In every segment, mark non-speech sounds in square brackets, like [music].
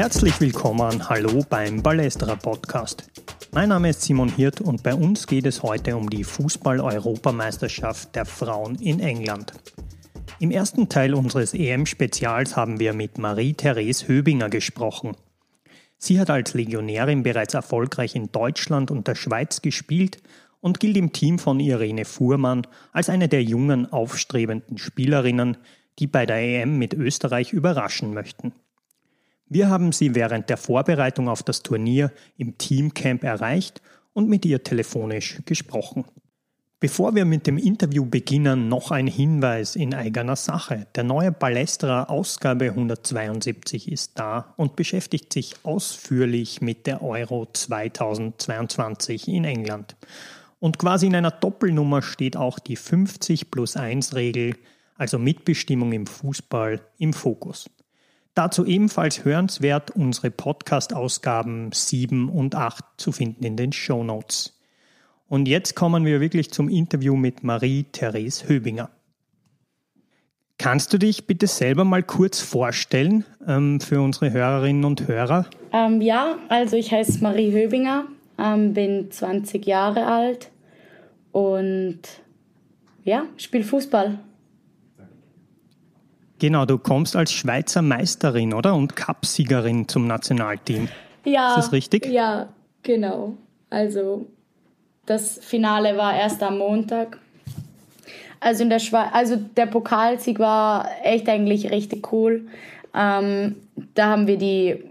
Herzlich willkommen, hallo beim Ballestra Podcast. Mein Name ist Simon Hirt und bei uns geht es heute um die Fußball-Europameisterschaft der Frauen in England. Im ersten Teil unseres EM-Spezials haben wir mit Marie-Therese Höbinger gesprochen. Sie hat als Legionärin bereits erfolgreich in Deutschland und der Schweiz gespielt und gilt im Team von Irene Fuhrmann als eine der jungen, aufstrebenden Spielerinnen, die bei der EM mit Österreich überraschen möchten. Wir haben sie während der Vorbereitung auf das Turnier im Teamcamp erreicht und mit ihr telefonisch gesprochen. Bevor wir mit dem Interview beginnen, noch ein Hinweis in eigener Sache. Der neue Balestra Ausgabe 172 ist da und beschäftigt sich ausführlich mit der Euro 2022 in England. Und quasi in einer Doppelnummer steht auch die 50 plus 1 Regel, also Mitbestimmung im Fußball, im Fokus. Dazu ebenfalls hörenswert unsere Podcast-Ausgaben 7 und 8 zu finden in den Show Notes. Und jetzt kommen wir wirklich zum Interview mit Marie-Therese Höbinger. Kannst du dich bitte selber mal kurz vorstellen ähm, für unsere Hörerinnen und Hörer? Ähm, ja, also ich heiße Marie Höbinger, ähm, bin 20 Jahre alt und ja, spiele Fußball. Genau, du kommst als Schweizer Meisterin, oder? Und Cupsiegerin zum Nationalteam. Ja. Ist das richtig? Ja, genau. Also das Finale war erst am Montag. Also, in der Schwe also der Pokalsieg war echt eigentlich richtig cool. Ähm, da haben wir die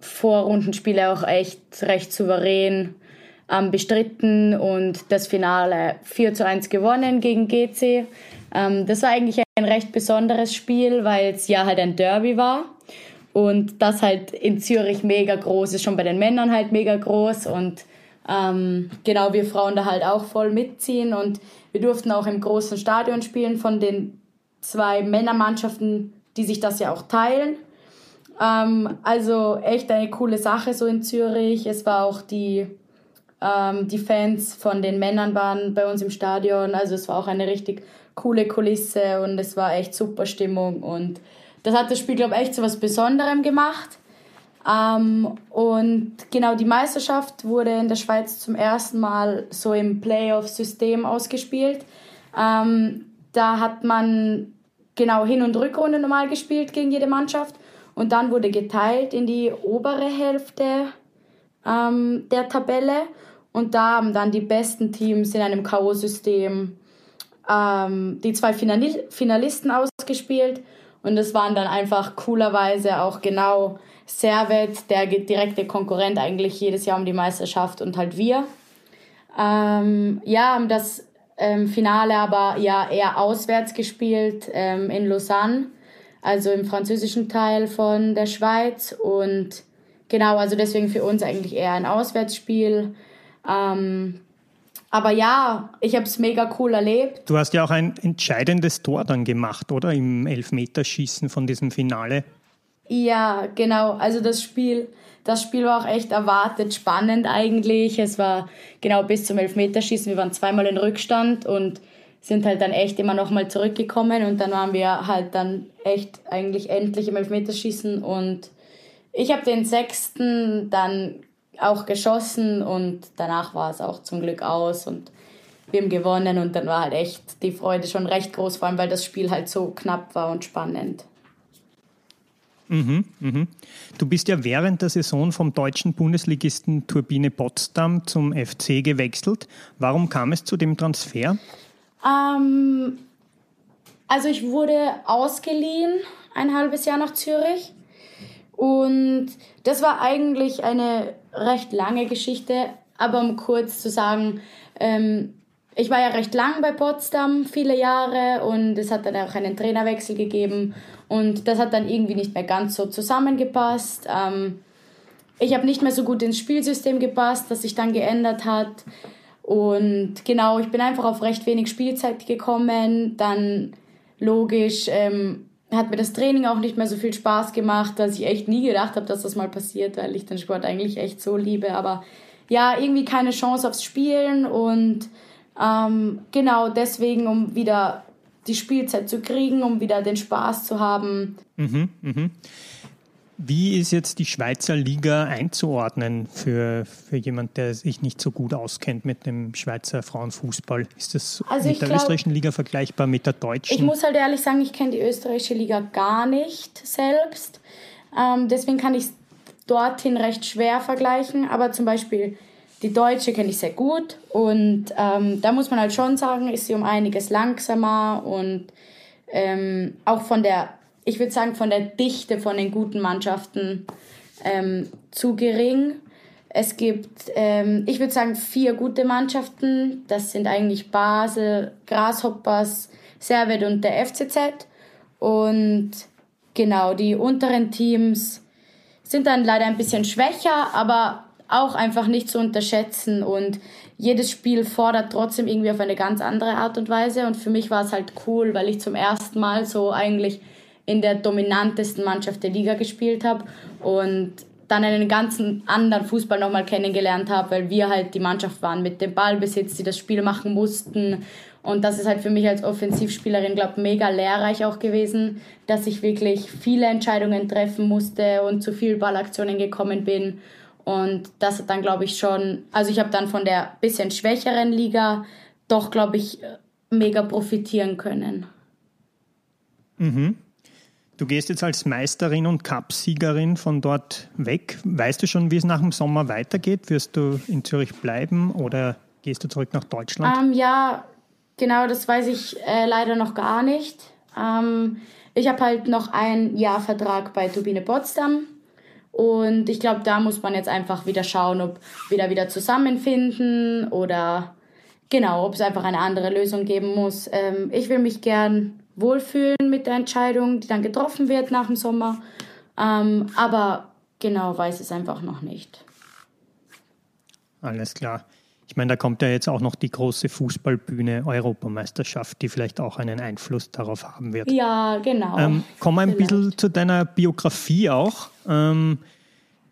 Vorrundenspiele auch echt recht souverän ähm, bestritten und das Finale 4 zu 1 gewonnen gegen GC. Ähm, das war eigentlich ein recht besonderes Spiel, weil es ja halt ein Derby war und das halt in Zürich mega groß ist, schon bei den Männern halt mega groß und ähm, genau, wir Frauen da halt auch voll mitziehen und wir durften auch im großen Stadion spielen von den zwei Männermannschaften, die sich das ja auch teilen. Ähm, also echt eine coole Sache so in Zürich. Es war auch die, ähm, die Fans von den Männern waren bei uns im Stadion. Also es war auch eine richtig coole Kulisse und es war echt super Stimmung und das hat das Spiel, glaube ich, echt zu was Besonderem gemacht. Ähm, und genau die Meisterschaft wurde in der Schweiz zum ersten Mal so im Playoff-System ausgespielt. Ähm, da hat man genau Hin- und Rückrunde normal gespielt gegen jede Mannschaft und dann wurde geteilt in die obere Hälfte ähm, der Tabelle und da haben dann die besten Teams in einem K.O.-System ähm, die zwei Finalisten ausgespielt und es waren dann einfach coolerweise auch genau Servet, der direkte Konkurrent eigentlich jedes Jahr um die Meisterschaft und halt wir. Ähm, ja, haben das ähm, Finale aber ja eher auswärts gespielt ähm, in Lausanne, also im französischen Teil von der Schweiz und genau, also deswegen für uns eigentlich eher ein Auswärtsspiel. Ähm, aber ja, ich habe es mega cool erlebt. Du hast ja auch ein entscheidendes Tor dann gemacht, oder? Im Elfmeterschießen von diesem Finale. Ja, genau. Also das Spiel, das Spiel war auch echt erwartet spannend eigentlich. Es war genau bis zum Elfmeterschießen. Wir waren zweimal in Rückstand und sind halt dann echt immer noch mal zurückgekommen und dann waren wir halt dann echt eigentlich endlich im Elfmeterschießen und ich habe den sechsten dann auch geschossen und danach war es auch zum Glück aus und wir haben gewonnen und dann war halt echt die Freude schon recht groß, vor allem weil das Spiel halt so knapp war und spannend. Mhm, mhm. Du bist ja während der Saison vom deutschen Bundesligisten Turbine Potsdam zum FC gewechselt. Warum kam es zu dem Transfer? Ähm, also ich wurde ausgeliehen ein halbes Jahr nach Zürich und das war eigentlich eine recht lange Geschichte, aber um kurz zu sagen, ähm, ich war ja recht lang bei Potsdam, viele Jahre, und es hat dann auch einen Trainerwechsel gegeben und das hat dann irgendwie nicht mehr ganz so zusammengepasst. Ähm, ich habe nicht mehr so gut ins Spielsystem gepasst, das sich dann geändert hat. Und genau, ich bin einfach auf recht wenig Spielzeit gekommen. Dann logisch ähm, hat mir das Training auch nicht mehr so viel Spaß gemacht, dass ich echt nie gedacht habe, dass das mal passiert, weil ich den Sport eigentlich echt so liebe. Aber ja, irgendwie keine Chance aufs Spielen und ähm, genau deswegen, um wieder die Spielzeit zu kriegen, um wieder den Spaß zu haben. Mhm, mhm. Wie ist jetzt die Schweizer Liga einzuordnen für, für jemand, der sich nicht so gut auskennt mit dem Schweizer Frauenfußball? Ist das also mit der glaub, österreichischen Liga vergleichbar mit der deutschen? Ich muss halt ehrlich sagen, ich kenne die österreichische Liga gar nicht selbst. Ähm, deswegen kann ich es dorthin recht schwer vergleichen. Aber zum Beispiel die deutsche kenne ich sehr gut. Und ähm, da muss man halt schon sagen, ist sie um einiges langsamer und ähm, auch von der ich würde sagen, von der Dichte von den guten Mannschaften ähm, zu gering. Es gibt, ähm, ich würde sagen, vier gute Mannschaften. Das sind eigentlich Basel, Grasshoppers, Servet und der FCZ. Und genau, die unteren Teams sind dann leider ein bisschen schwächer, aber auch einfach nicht zu unterschätzen. Und jedes Spiel fordert trotzdem irgendwie auf eine ganz andere Art und Weise. Und für mich war es halt cool, weil ich zum ersten Mal so eigentlich in der dominantesten Mannschaft der Liga gespielt habe und dann einen ganzen anderen Fußball nochmal kennengelernt habe, weil wir halt die Mannschaft waren mit dem Ballbesitz, die das Spiel machen mussten. Und das ist halt für mich als Offensivspielerin, glaube ich, mega lehrreich auch gewesen, dass ich wirklich viele Entscheidungen treffen musste und zu viel Ballaktionen gekommen bin. Und das hat dann, glaube ich, schon, also ich habe dann von der bisschen schwächeren Liga doch, glaube ich, mega profitieren können. Mhm. Du gehst jetzt als Meisterin und Cupsiegerin von dort weg. Weißt du schon, wie es nach dem Sommer weitergeht? Wirst du in Zürich bleiben oder gehst du zurück nach Deutschland? Ähm, ja, genau, das weiß ich äh, leider noch gar nicht. Ähm, ich habe halt noch einen Jahr Vertrag bei Turbine Potsdam. Und ich glaube, da muss man jetzt einfach wieder schauen, ob wir da wieder zusammenfinden oder genau, ob es einfach eine andere Lösung geben muss. Ähm, ich will mich gern wohlfühlen mit der Entscheidung, die dann getroffen wird nach dem Sommer. Ähm, aber genau weiß es einfach noch nicht. Alles klar. Ich meine, da kommt ja jetzt auch noch die große Fußballbühne Europameisterschaft, die vielleicht auch einen Einfluss darauf haben wird. Ja, genau. Ähm, komm ein vielleicht. bisschen zu deiner Biografie auch. Ähm,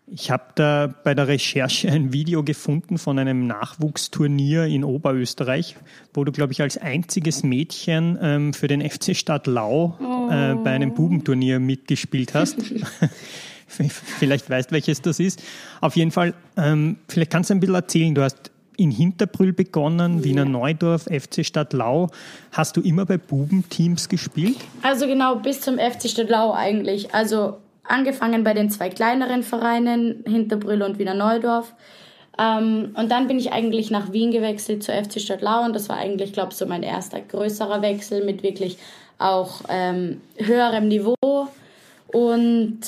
ich habe da bei der Recherche ein Video gefunden von einem Nachwuchsturnier in Oberösterreich, wo du, glaube ich, als einziges Mädchen ähm, für den FC Stadt Lau oh. äh, bei einem Bubenturnier mitgespielt hast. [laughs] vielleicht weißt, welches das ist. Auf jeden Fall, ähm, vielleicht kannst du ein bisschen erzählen. Du hast in Hinterbrüll begonnen, Wiener Neudorf, FC Stadt Lau. Hast du immer bei Bubenteams gespielt? Also genau, bis zum FC Stadt Lau eigentlich. Also angefangen bei den zwei kleineren Vereinen, Hinterbrüll und Wiener Neudorf. Ähm, und dann bin ich eigentlich nach Wien gewechselt zur FC Stadt und das war eigentlich, glaube ich, so mein erster größerer Wechsel mit wirklich auch ähm, höherem Niveau. Und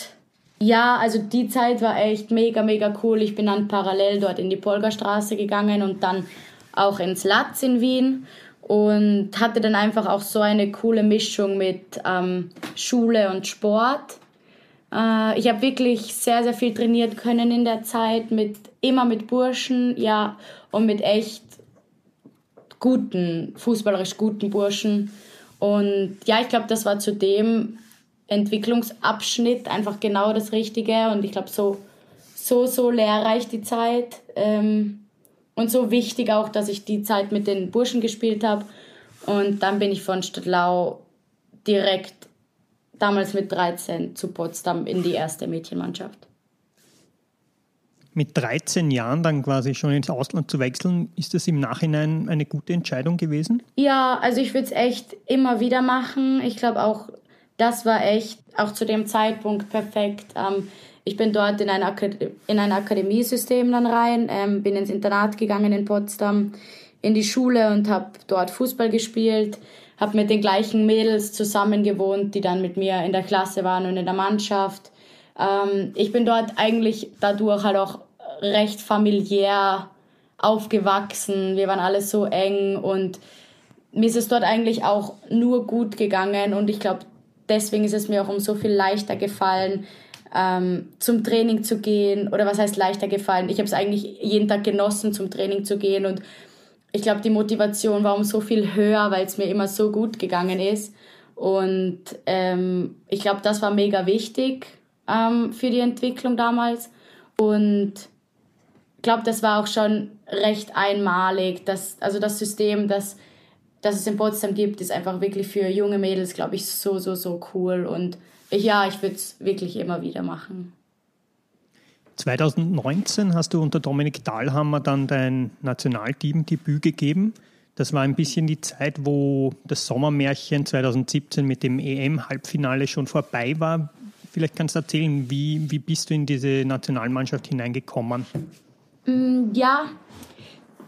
ja, also die Zeit war echt mega, mega cool. Ich bin dann parallel dort in die Polgerstraße gegangen und dann auch ins Latz in Wien und hatte dann einfach auch so eine coole Mischung mit ähm, Schule und Sport. Äh, ich habe wirklich sehr, sehr viel trainiert können in der Zeit, mit, immer mit Burschen, ja, und mit echt guten, fußballerisch guten Burschen. Und ja, ich glaube, das war zu dem Entwicklungsabschnitt einfach genau das Richtige. Und ich glaube, so, so, so lehrreich die Zeit. Ähm, und so wichtig auch, dass ich die Zeit mit den Burschen gespielt habe. Und dann bin ich von Stadtlau direkt damals mit 13 zu Potsdam in die erste Mädchenmannschaft. Mit 13 Jahren dann quasi schon ins Ausland zu wechseln, ist das im Nachhinein eine gute Entscheidung gewesen? Ja, also ich würde es echt immer wieder machen. Ich glaube auch, das war echt auch zu dem Zeitpunkt perfekt. Ähm, ich bin dort in ein, Akad in ein Akademiesystem dann rein, ähm, bin ins Internat gegangen in Potsdam, in die Schule und habe dort Fußball gespielt habe mit den gleichen Mädels zusammen gewohnt, die dann mit mir in der Klasse waren und in der Mannschaft. Ähm, ich bin dort eigentlich dadurch halt auch recht familiär aufgewachsen. Wir waren alle so eng und mir ist es dort eigentlich auch nur gut gegangen und ich glaube, deswegen ist es mir auch um so viel leichter gefallen, ähm, zum Training zu gehen. Oder was heißt leichter gefallen? Ich habe es eigentlich jeden Tag genossen, zum Training zu gehen und ich glaube, die Motivation war um so viel höher, weil es mir immer so gut gegangen ist. Und ähm, ich glaube, das war mega wichtig ähm, für die Entwicklung damals. Und ich glaube, das war auch schon recht einmalig, dass, also das System, dass dass es in Potsdam gibt, ist einfach wirklich für junge Mädels, glaube ich, so, so, so cool. Und ich, ja, ich würde es wirklich immer wieder machen. 2019 hast du unter Dominik Dahlhammer dann dein Nationalteam-Debüt gegeben. Das war ein bisschen die Zeit, wo das Sommermärchen 2017 mit dem EM-Halbfinale schon vorbei war. Vielleicht kannst du erzählen, wie, wie bist du in diese Nationalmannschaft hineingekommen? Mm, ja,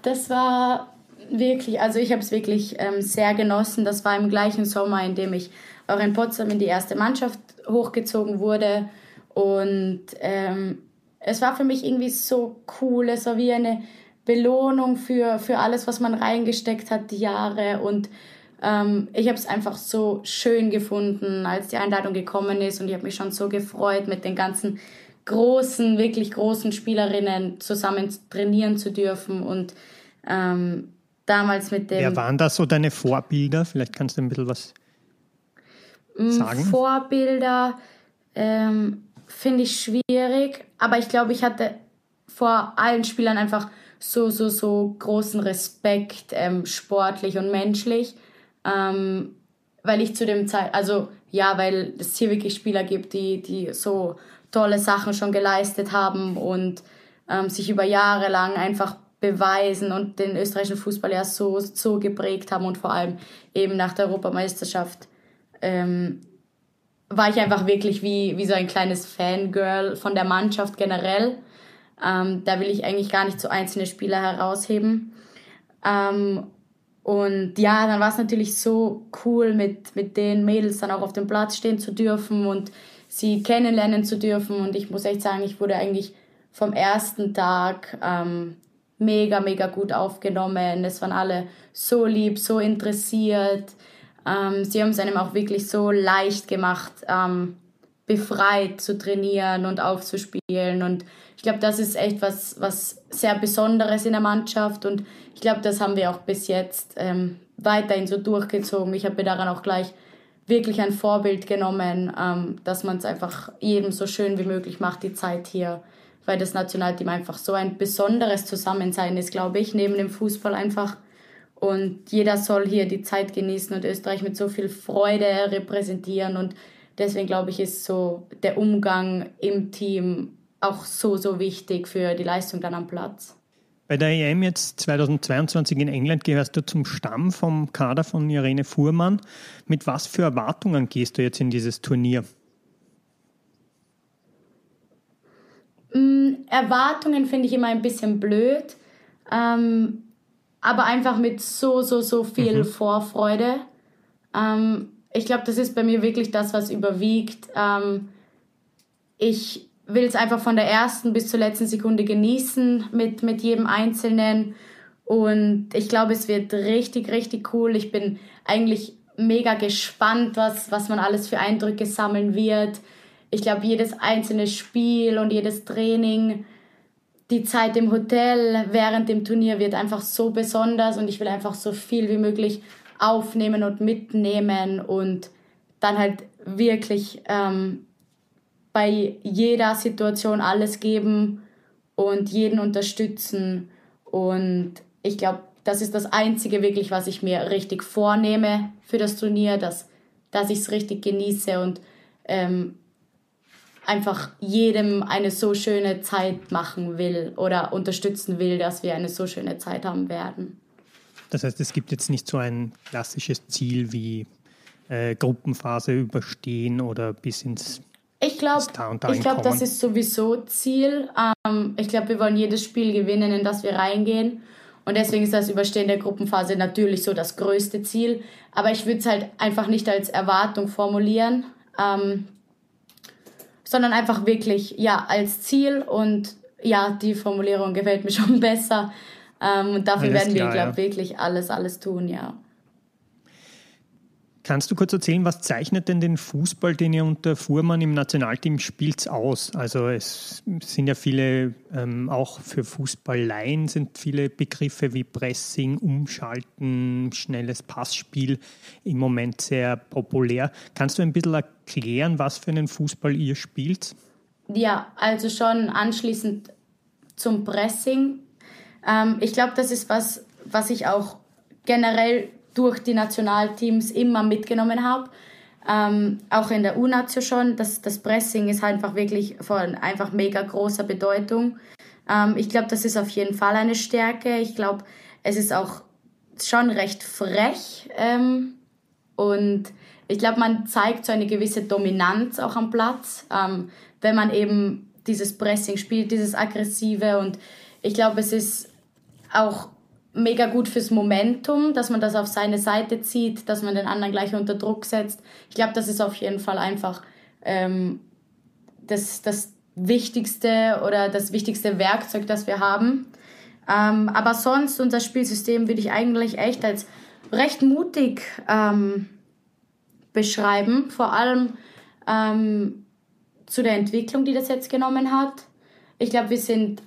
das war wirklich, also ich habe es wirklich ähm, sehr genossen. Das war im gleichen Sommer, in dem ich auch in Potsdam in die erste Mannschaft hochgezogen wurde. Und ähm, es war für mich irgendwie so cool. Es war wie eine Belohnung für, für alles, was man reingesteckt hat, die Jahre. Und ähm, ich habe es einfach so schön gefunden, als die Einladung gekommen ist. Und ich habe mich schon so gefreut, mit den ganzen großen, wirklich großen Spielerinnen zusammen trainieren zu dürfen. Und ähm, damals mit dem. Wer waren da so deine Vorbilder? Vielleicht kannst du ein bisschen was mm, sagen. Vorbilder ähm, finde ich schwierig, aber ich glaube, ich hatte vor allen Spielern einfach so, so, so großen Respekt, ähm, sportlich und menschlich. Ähm, weil ich zu dem Zeit, also ja, weil es hier wirklich Spieler gibt, die, die so tolle Sachen schon geleistet haben und ähm, sich über Jahre lang einfach beweisen und den österreichischen Fußball ja so, so geprägt haben und vor allem eben nach der Europameisterschaft ähm, war ich einfach wirklich wie, wie so ein kleines Fangirl von der Mannschaft generell. Ähm, da will ich eigentlich gar nicht so einzelne Spieler herausheben. Ähm, und ja, dann war es natürlich so cool, mit, mit den Mädels dann auch auf dem Platz stehen zu dürfen und sie kennenlernen zu dürfen. Und ich muss echt sagen, ich wurde eigentlich vom ersten Tag ähm, mega, mega gut aufgenommen. Es waren alle so lieb, so interessiert. Ähm, sie haben es einem auch wirklich so leicht gemacht, ähm, befreit zu trainieren und aufzuspielen. Und ich glaube, das ist echt was, was sehr Besonderes in der Mannschaft. Und ich glaube, das haben wir auch bis jetzt ähm, weiterhin so durchgezogen. Ich habe mir daran auch gleich wirklich ein Vorbild genommen, ähm, dass man es einfach jedem so schön wie möglich macht, die Zeit hier weil das Nationalteam einfach so ein besonderes Zusammensein ist, glaube ich, neben dem Fußball einfach. Und jeder soll hier die Zeit genießen und Österreich mit so viel Freude repräsentieren. Und deswegen glaube ich, ist so der Umgang im Team auch so, so wichtig für die Leistung dann am Platz. Bei der EM jetzt 2022 in England gehörst du zum Stamm vom Kader von Irene Fuhrmann. Mit was für Erwartungen gehst du jetzt in dieses Turnier? Mm, Erwartungen finde ich immer ein bisschen blöd, ähm, aber einfach mit so, so, so viel mhm. Vorfreude. Ähm, ich glaube, das ist bei mir wirklich das, was überwiegt. Ähm, ich will es einfach von der ersten bis zur letzten Sekunde genießen mit, mit jedem Einzelnen. Und ich glaube, es wird richtig, richtig cool. Ich bin eigentlich mega gespannt, was, was man alles für Eindrücke sammeln wird ich glaube, jedes einzelne Spiel und jedes Training, die Zeit im Hotel während dem Turnier wird einfach so besonders und ich will einfach so viel wie möglich aufnehmen und mitnehmen und dann halt wirklich ähm, bei jeder Situation alles geben und jeden unterstützen. Und ich glaube, das ist das Einzige wirklich, was ich mir richtig vornehme für das Turnier, dass, dass ich es richtig genieße und ähm, einfach jedem eine so schöne Zeit machen will oder unterstützen will, dass wir eine so schöne Zeit haben werden. Das heißt, es gibt jetzt nicht so ein klassisches Ziel wie äh, Gruppenphase überstehen oder bis ins ich glaube, ich glaube, das ist sowieso Ziel. Ähm, ich glaube, wir wollen jedes Spiel gewinnen, in das wir reingehen. Und deswegen ist das Überstehen der Gruppenphase natürlich so das größte Ziel. Aber ich würde es halt einfach nicht als Erwartung formulieren. Ähm, sondern einfach wirklich ja als Ziel und ja, die Formulierung gefällt mir schon [laughs] besser. Ähm, und dafür alles werden wir, glaube ich, ja. wirklich alles, alles tun, ja. Kannst du kurz erzählen, was zeichnet denn den Fußball, den ihr unter Fuhrmann im Nationalteam spielt, aus? Also es sind ja viele, ähm, auch für Fußballleien sind viele Begriffe wie Pressing, Umschalten, schnelles Passspiel im Moment sehr populär. Kannst du ein bisschen erklären, was für einen Fußball ihr spielt? Ja, also schon anschließend zum Pressing. Ähm, ich glaube, das ist was, was ich auch generell durch die Nationalteams immer mitgenommen habe. Ähm, auch in der U-Nation schon. Das, das Pressing ist einfach wirklich von einfach mega großer Bedeutung. Ähm, ich glaube, das ist auf jeden Fall eine Stärke. Ich glaube, es ist auch schon recht frech. Ähm, und ich glaube, man zeigt so eine gewisse Dominanz auch am Platz, ähm, wenn man eben dieses Pressing spielt, dieses Aggressive. Und ich glaube, es ist auch mega gut fürs Momentum, dass man das auf seine Seite zieht, dass man den anderen gleich unter Druck setzt. Ich glaube, das ist auf jeden Fall einfach ähm, das, das Wichtigste oder das wichtigste Werkzeug, das wir haben. Ähm, aber sonst, unser Spielsystem würde ich eigentlich echt als recht mutig ähm, beschreiben. Vor allem ähm, zu der Entwicklung, die das jetzt genommen hat. Ich glaube, wir sind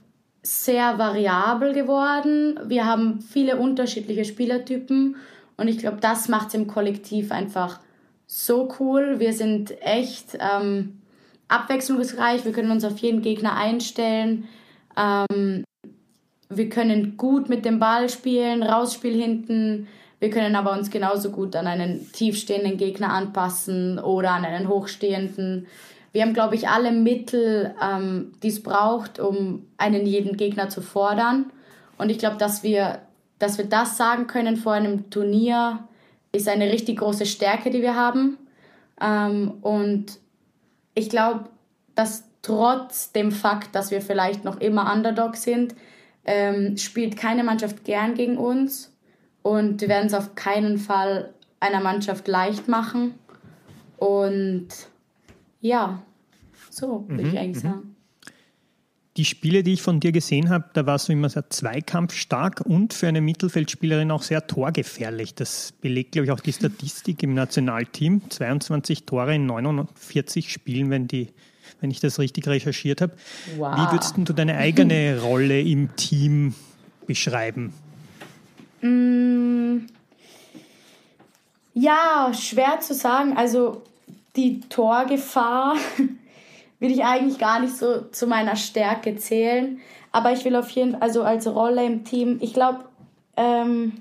sehr variabel geworden. Wir haben viele unterschiedliche Spielertypen und ich glaube, das macht es im Kollektiv einfach so cool. Wir sind echt ähm, abwechslungsreich. Wir können uns auf jeden Gegner einstellen. Ähm, wir können gut mit dem Ball spielen, Rausspiel hinten. Wir können aber uns genauso gut an einen tiefstehenden Gegner anpassen oder an einen hochstehenden. Wir haben, glaube ich, alle Mittel, ähm, die es braucht, um einen jeden Gegner zu fordern. Und ich glaube, dass wir, dass wir das sagen können vor einem Turnier, ist eine richtig große Stärke, die wir haben. Ähm, und ich glaube, dass trotz dem Fakt, dass wir vielleicht noch immer Underdog sind, ähm, spielt keine Mannschaft gern gegen uns und wir werden es auf keinen Fall einer Mannschaft leicht machen. Und ja, so würde mhm, ich eigentlich mhm. sagen. Die Spiele, die ich von dir gesehen habe, da warst du immer sehr zweikampfstark und für eine Mittelfeldspielerin auch sehr torgefährlich. Das belegt, glaube ich, auch die [laughs] Statistik im Nationalteam. 22 Tore in 49 Spielen, wenn die wenn ich das richtig recherchiert habe. Wow. Wie würdest du deine eigene Rolle im Team beschreiben? Mm, ja, schwer zu sagen. Also die Torgefahr [laughs] will ich eigentlich gar nicht so zu meiner Stärke zählen. Aber ich will auf jeden Fall, also als Rolle im Team, ich glaube, ähm,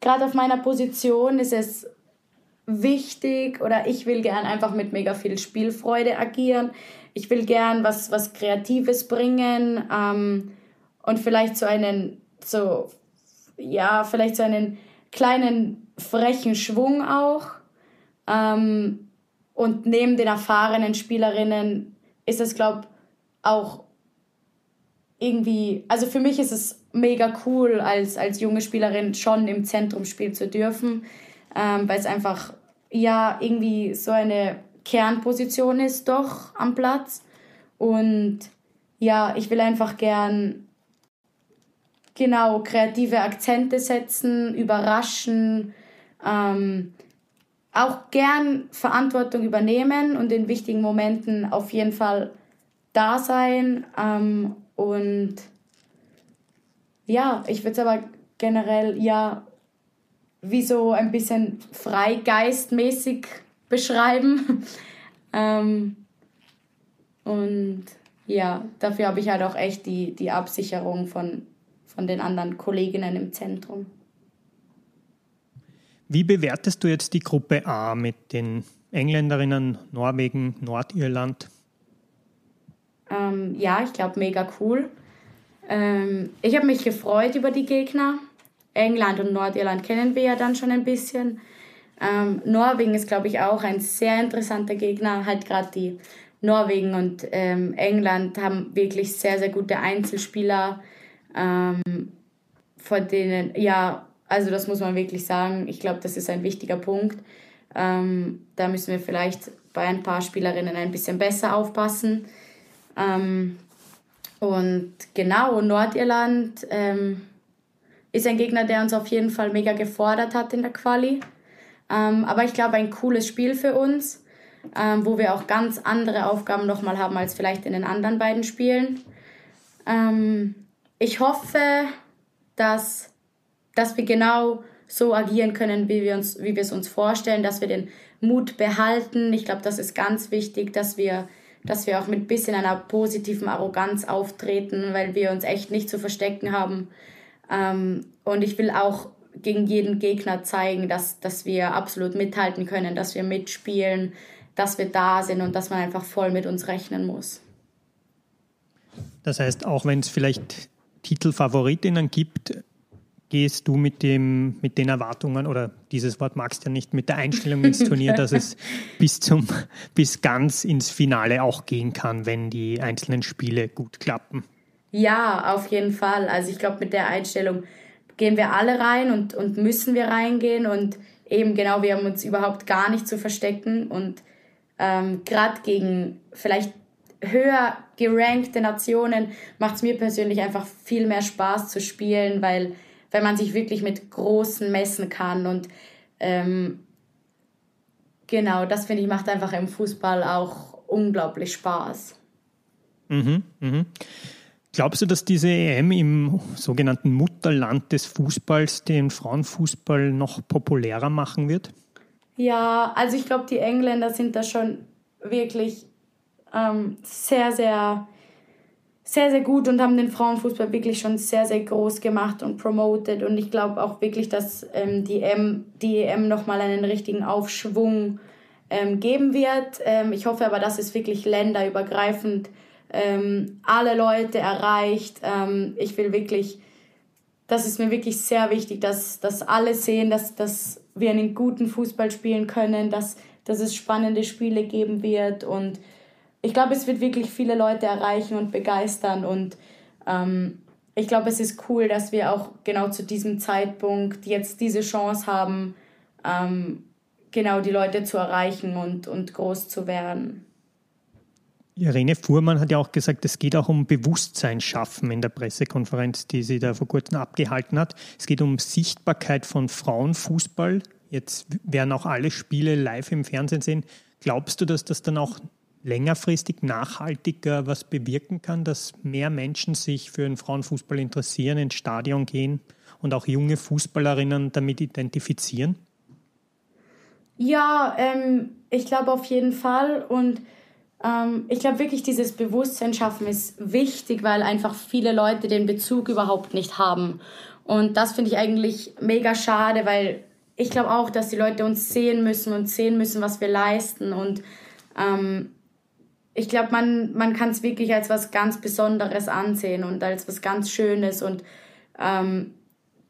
gerade auf meiner Position ist es wichtig oder ich will gern einfach mit mega viel Spielfreude agieren. Ich will gern was, was Kreatives bringen ähm, und vielleicht so einen, so, ja, vielleicht so einen kleinen frechen Schwung auch. Ähm, und neben den erfahrenen Spielerinnen ist es, glaube ich, auch irgendwie, also für mich ist es mega cool, als, als junge Spielerin schon im Zentrum spielen zu dürfen ähm, weil es einfach ja irgendwie so eine Kernposition ist doch am Platz. Und ja, ich will einfach gern genau kreative Akzente setzen, überraschen, ähm, auch gern Verantwortung übernehmen und in wichtigen Momenten auf jeden Fall da sein. Ähm, und ja, ich würde es aber generell ja wie so ein bisschen freigeistmäßig beschreiben. [laughs] ähm, und ja, dafür habe ich halt auch echt die, die Absicherung von, von den anderen Kolleginnen im Zentrum. Wie bewertest du jetzt die Gruppe A mit den Engländerinnen, Norwegen, Nordirland? Ähm, ja, ich glaube, mega cool. Ähm, ich habe mich gefreut über die Gegner. England und Nordirland kennen wir ja dann schon ein bisschen. Ähm, Norwegen ist, glaube ich, auch ein sehr interessanter Gegner. Halt gerade die Norwegen und ähm, England haben wirklich sehr, sehr gute Einzelspieler, ähm, von denen, ja, also das muss man wirklich sagen. Ich glaube, das ist ein wichtiger Punkt. Ähm, da müssen wir vielleicht bei ein paar Spielerinnen ein bisschen besser aufpassen. Ähm, und genau, Nordirland ähm, ist ein Gegner, der uns auf jeden Fall mega gefordert hat in der Quali. Ähm, aber ich glaube, ein cooles Spiel für uns, ähm, wo wir auch ganz andere Aufgaben nochmal haben als vielleicht in den anderen beiden Spielen. Ähm, ich hoffe, dass, dass wir genau so agieren können, wie wir, uns, wie wir es uns vorstellen, dass wir den Mut behalten. Ich glaube, das ist ganz wichtig, dass wir, dass wir auch mit ein bisschen einer positiven Arroganz auftreten, weil wir uns echt nicht zu verstecken haben. Ähm, und ich will auch gegen jeden Gegner zeigen, dass, dass wir absolut mithalten können, dass wir mitspielen, dass wir da sind und dass man einfach voll mit uns rechnen muss. Das heißt, auch wenn es vielleicht Titelfavoritinnen gibt, gehst du mit, dem, mit den Erwartungen, oder dieses Wort magst du ja nicht, mit der Einstellung ins Turnier, dass es [laughs] bis, zum, bis ganz ins Finale auch gehen kann, wenn die einzelnen Spiele gut klappen? Ja, auf jeden Fall. Also ich glaube, mit der Einstellung gehen wir alle rein und, und müssen wir reingehen und eben genau, wir haben uns überhaupt gar nicht zu verstecken und ähm, gerade gegen vielleicht höher gerankte Nationen macht es mir persönlich einfach viel mehr Spaß zu spielen, weil, weil man sich wirklich mit Großen messen kann und ähm, genau, das finde ich macht einfach im Fußball auch unglaublich Spaß. Mhm, mhm. Glaubst du, dass diese EM im sogenannten Mutterland des Fußballs den Frauenfußball noch populärer machen wird? Ja, also ich glaube, die Engländer sind da schon wirklich ähm, sehr, sehr, sehr, sehr gut und haben den Frauenfußball wirklich schon sehr, sehr groß gemacht und promoted. Und ich glaube auch wirklich, dass ähm, die, EM, die EM nochmal einen richtigen Aufschwung ähm, geben wird. Ähm, ich hoffe aber, dass es wirklich länderübergreifend ähm, alle Leute erreicht. Ähm, ich will wirklich, das ist mir wirklich sehr wichtig, dass, dass alle sehen, dass, dass wir einen guten Fußball spielen können, dass, dass es spannende Spiele geben wird. Und ich glaube, es wird wirklich viele Leute erreichen und begeistern. Und ähm, ich glaube, es ist cool, dass wir auch genau zu diesem Zeitpunkt jetzt diese Chance haben, ähm, genau die Leute zu erreichen und, und groß zu werden. Irene Fuhrmann hat ja auch gesagt, es geht auch um Bewusstsein schaffen in der Pressekonferenz, die sie da vor kurzem abgehalten hat. Es geht um Sichtbarkeit von Frauenfußball. Jetzt werden auch alle Spiele live im Fernsehen sehen. Glaubst du, dass das dann auch längerfristig nachhaltiger was bewirken kann, dass mehr Menschen sich für den Frauenfußball interessieren, ins Stadion gehen und auch junge Fußballerinnen damit identifizieren? Ja, ähm, ich glaube auf jeden Fall. Und ähm, ich glaube wirklich, dieses Bewusstsein schaffen ist wichtig, weil einfach viele Leute den Bezug überhaupt nicht haben. Und das finde ich eigentlich mega schade, weil ich glaube auch, dass die Leute uns sehen müssen und sehen müssen, was wir leisten. Und ähm, ich glaube, man, man kann es wirklich als was ganz Besonderes ansehen und als was ganz Schönes. Und ähm,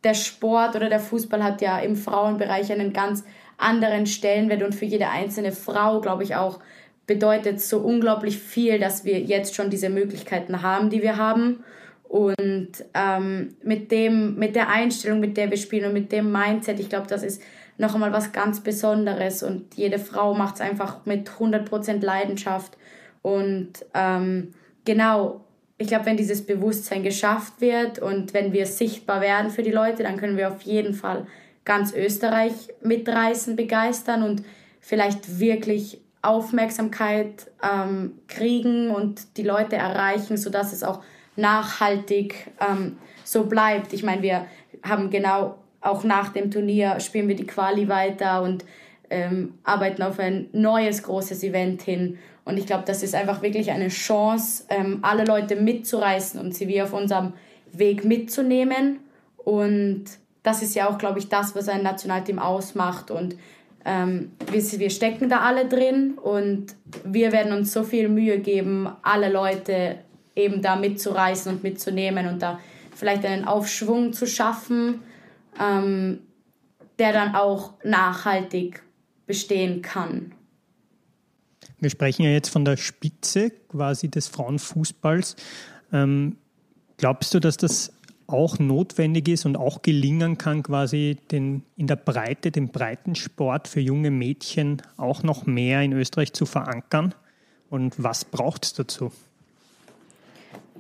der Sport oder der Fußball hat ja im Frauenbereich einen ganz anderen Stellenwert und für jede einzelne Frau, glaube ich, auch bedeutet so unglaublich viel, dass wir jetzt schon diese Möglichkeiten haben, die wir haben. Und ähm, mit, dem, mit der Einstellung, mit der wir spielen und mit dem Mindset, ich glaube, das ist noch einmal was ganz Besonderes. Und jede Frau macht es einfach mit 100% Leidenschaft. Und ähm, genau, ich glaube, wenn dieses Bewusstsein geschafft wird und wenn wir sichtbar werden für die Leute, dann können wir auf jeden Fall ganz Österreich mitreißen, begeistern und vielleicht wirklich Aufmerksamkeit ähm, kriegen und die Leute erreichen, sodass es auch nachhaltig ähm, so bleibt. Ich meine, wir haben genau auch nach dem Turnier spielen wir die Quali weiter und ähm, arbeiten auf ein neues großes Event hin. Und ich glaube, das ist einfach wirklich eine Chance, ähm, alle Leute mitzureißen und sie wie auf unserem Weg mitzunehmen. Und das ist ja auch, glaube ich, das, was ein Nationalteam ausmacht. Und ähm, wir, wir stecken da alle drin und wir werden uns so viel Mühe geben, alle Leute eben da mitzureißen und mitzunehmen und da vielleicht einen Aufschwung zu schaffen, ähm, der dann auch nachhaltig bestehen kann. Wir sprechen ja jetzt von der Spitze quasi des Frauenfußballs. Ähm, glaubst du, dass das auch notwendig ist und auch gelingen kann, quasi den, in der Breite, den Breitensport für junge Mädchen auch noch mehr in Österreich zu verankern? Und was braucht es dazu?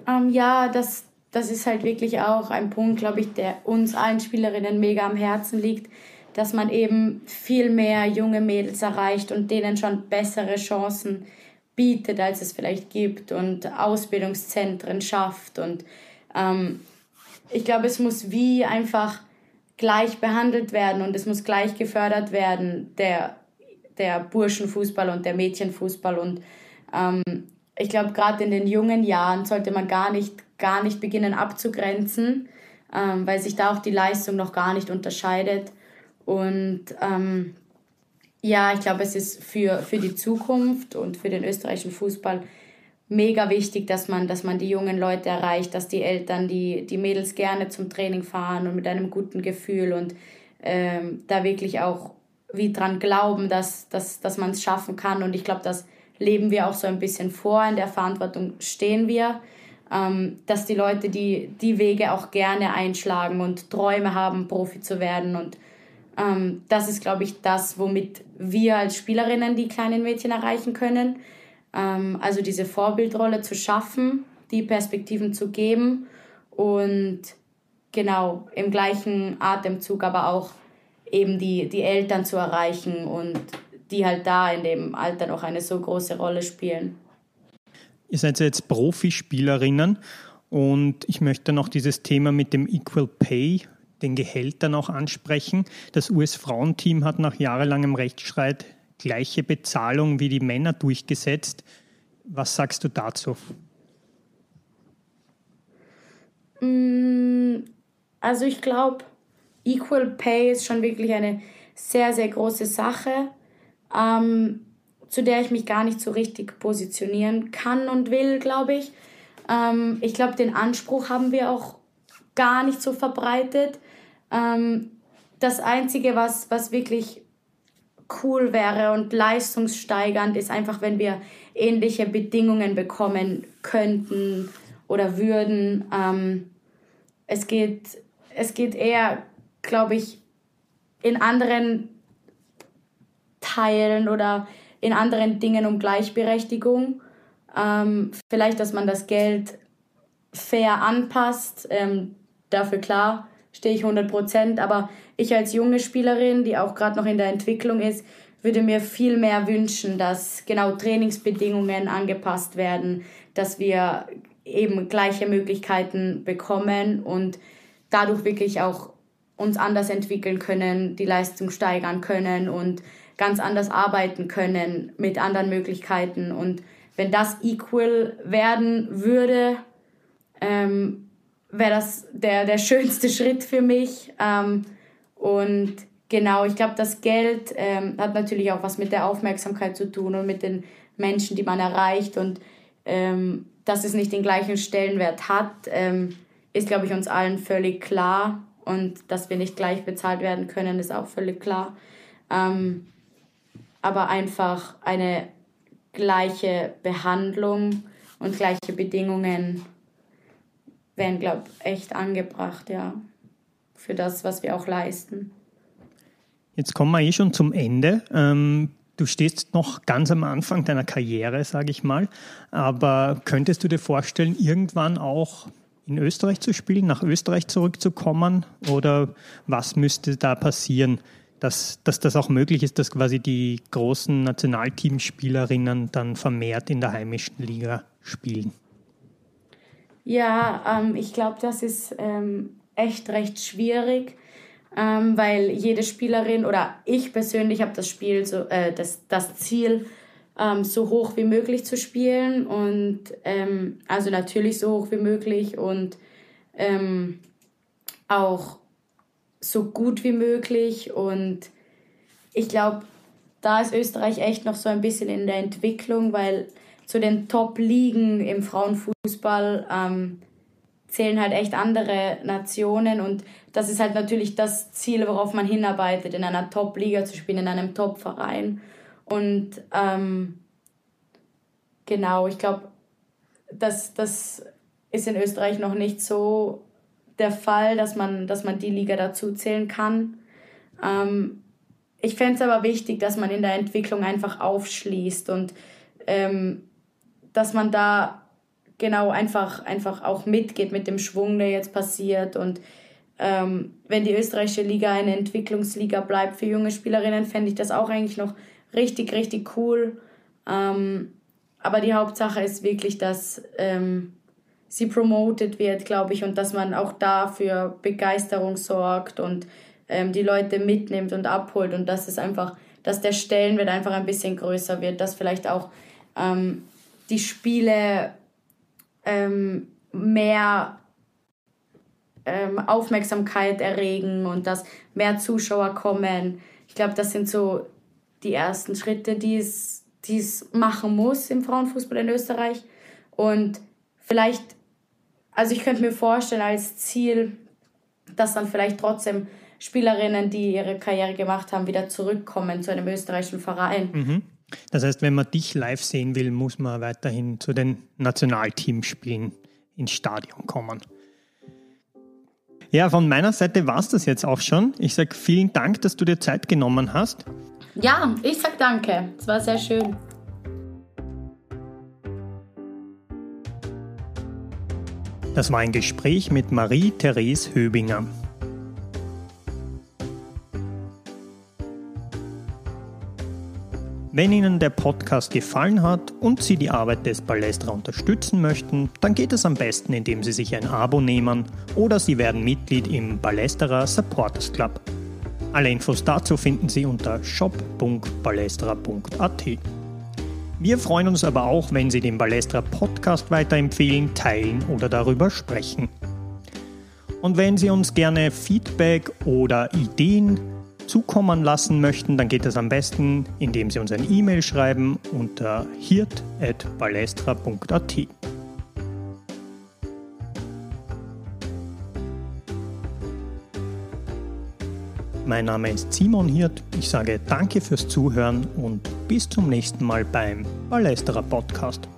Ähm, ja, das, das ist halt wirklich auch ein Punkt, glaube ich, der uns allen Spielerinnen mega am Herzen liegt, dass man eben viel mehr junge Mädels erreicht und denen schon bessere Chancen bietet, als es vielleicht gibt und Ausbildungszentren schafft und ähm, ich glaube, es muss wie einfach gleich behandelt werden und es muss gleich gefördert werden, der, der Burschenfußball und der Mädchenfußball. Und ähm, ich glaube, gerade in den jungen Jahren sollte man gar nicht, gar nicht beginnen abzugrenzen, ähm, weil sich da auch die Leistung noch gar nicht unterscheidet. Und ähm, ja, ich glaube, es ist für, für die Zukunft und für den österreichischen Fußball mega wichtig, dass man, dass man die jungen Leute erreicht, dass die Eltern die, die Mädels gerne zum Training fahren und mit einem guten Gefühl und ähm, da wirklich auch wie dran glauben, dass, dass, dass man es schaffen kann. Und ich glaube, das leben wir auch so ein bisschen vor, in der Verantwortung stehen wir, ähm, dass die Leute die, die Wege auch gerne einschlagen und Träume haben, Profi zu werden. Und ähm, das ist, glaube ich, das, womit wir als Spielerinnen die kleinen Mädchen erreichen können. Ähm, also diese Vorbildrolle zu schaffen, die Perspektiven zu geben und genau im gleichen Atemzug aber auch eben die, die Eltern zu erreichen und die halt da in dem Alter noch eine so große Rolle spielen. Ihr seid jetzt Profispielerinnen und ich möchte noch dieses Thema mit dem Equal Pay, den Gehältern auch ansprechen. Das US-Frauenteam hat nach jahrelangem Rechtsstreit gleiche Bezahlung wie die Männer durchgesetzt. Was sagst du dazu? Mm, also ich glaube, Equal Pay ist schon wirklich eine sehr, sehr große Sache, ähm, zu der ich mich gar nicht so richtig positionieren kann und will, glaube ich. Ähm, ich glaube, den Anspruch haben wir auch gar nicht so verbreitet. Ähm, das Einzige, was, was wirklich cool wäre und leistungssteigernd ist einfach, wenn wir ähnliche Bedingungen bekommen könnten oder würden. Ähm, es, geht, es geht eher, glaube ich, in anderen Teilen oder in anderen Dingen um Gleichberechtigung. Ähm, vielleicht, dass man das Geld fair anpasst. Ähm, dafür klar stehe ich 100 Prozent. Aber ich als junge Spielerin, die auch gerade noch in der Entwicklung ist, würde mir viel mehr wünschen, dass genau Trainingsbedingungen angepasst werden, dass wir eben gleiche Möglichkeiten bekommen und dadurch wirklich auch uns anders entwickeln können, die Leistung steigern können und ganz anders arbeiten können mit anderen Möglichkeiten. Und wenn das equal werden würde, ähm, wäre das der, der schönste [laughs] Schritt für mich. Ähm, und genau, ich glaube, das Geld ähm, hat natürlich auch was mit der Aufmerksamkeit zu tun und mit den Menschen, die man erreicht. Und ähm, dass es nicht den gleichen Stellenwert hat, ähm, ist, glaube ich, uns allen völlig klar. Und dass wir nicht gleich bezahlt werden können, ist auch völlig klar. Ähm, aber einfach eine gleiche Behandlung und gleiche Bedingungen wären, glaube ich, echt angebracht, ja, für das, was wir auch leisten. Jetzt kommen wir eh schon zum Ende. Ähm, du stehst noch ganz am Anfang deiner Karriere, sage ich mal. Aber könntest du dir vorstellen, irgendwann auch in Österreich zu spielen, nach Österreich zurückzukommen? Oder was müsste da passieren, dass, dass das auch möglich ist, dass quasi die großen Nationalteamspielerinnen dann vermehrt in der heimischen Liga spielen? Ja, ähm, ich glaube, das ist ähm, echt recht schwierig, ähm, weil jede Spielerin oder ich persönlich habe das Spiel so äh, das, das Ziel ähm, so hoch wie möglich zu spielen und ähm, also natürlich so hoch wie möglich und ähm, auch so gut wie möglich und ich glaube, da ist Österreich echt noch so ein bisschen in der Entwicklung, weil zu den Top-Ligen im Frauenfußball ähm, zählen halt echt andere Nationen und das ist halt natürlich das Ziel, worauf man hinarbeitet, in einer Top-Liga zu spielen, in einem Top-Verein. Und ähm, genau, ich glaube, das, das ist in Österreich noch nicht so der Fall, dass man, dass man die Liga dazu zählen kann. Ähm, ich fände es aber wichtig, dass man in der Entwicklung einfach aufschließt und ähm, dass man da genau einfach, einfach auch mitgeht mit dem Schwung, der jetzt passiert. Und ähm, wenn die österreichische Liga eine Entwicklungsliga bleibt für junge Spielerinnen, fände ich das auch eigentlich noch richtig, richtig cool. Ähm, aber die Hauptsache ist wirklich, dass ähm, sie promoted wird, glaube ich, und dass man auch dafür Begeisterung sorgt und ähm, die Leute mitnimmt und abholt und dass es einfach, dass der Stellenwert einfach ein bisschen größer wird, dass vielleicht auch ähm, die Spiele ähm, mehr ähm, Aufmerksamkeit erregen und dass mehr Zuschauer kommen. Ich glaube, das sind so die ersten Schritte, die es, die es machen muss im Frauenfußball in Österreich. Und vielleicht, also ich könnte mir vorstellen als Ziel, dass dann vielleicht trotzdem Spielerinnen, die ihre Karriere gemacht haben, wieder zurückkommen zu einem österreichischen Verein. Mhm. Das heißt, wenn man dich live sehen will, muss man weiterhin zu den Nationalteamspielen ins Stadion kommen. Ja, von meiner Seite war es das jetzt auch schon. Ich sage vielen Dank, dass du dir Zeit genommen hast. Ja, ich sage danke. Es war sehr schön. Das war ein Gespräch mit Marie-Therese Höbinger. Wenn Ihnen der Podcast gefallen hat und Sie die Arbeit des Ballestra unterstützen möchten, dann geht es am besten, indem Sie sich ein Abo nehmen oder Sie werden Mitglied im Ballesterer Supporters Club. Alle Infos dazu finden Sie unter shop.ballestra.at. Wir freuen uns aber auch, wenn Sie den Ballestra Podcast weiterempfehlen, teilen oder darüber sprechen. Und wenn Sie uns gerne Feedback oder Ideen zukommen lassen möchten, dann geht es am besten, indem Sie uns ein E-Mail schreiben unter hirt.balestra.at. Mein Name ist Simon Hirt. Ich sage danke fürs Zuhören und bis zum nächsten Mal beim Balestra Podcast.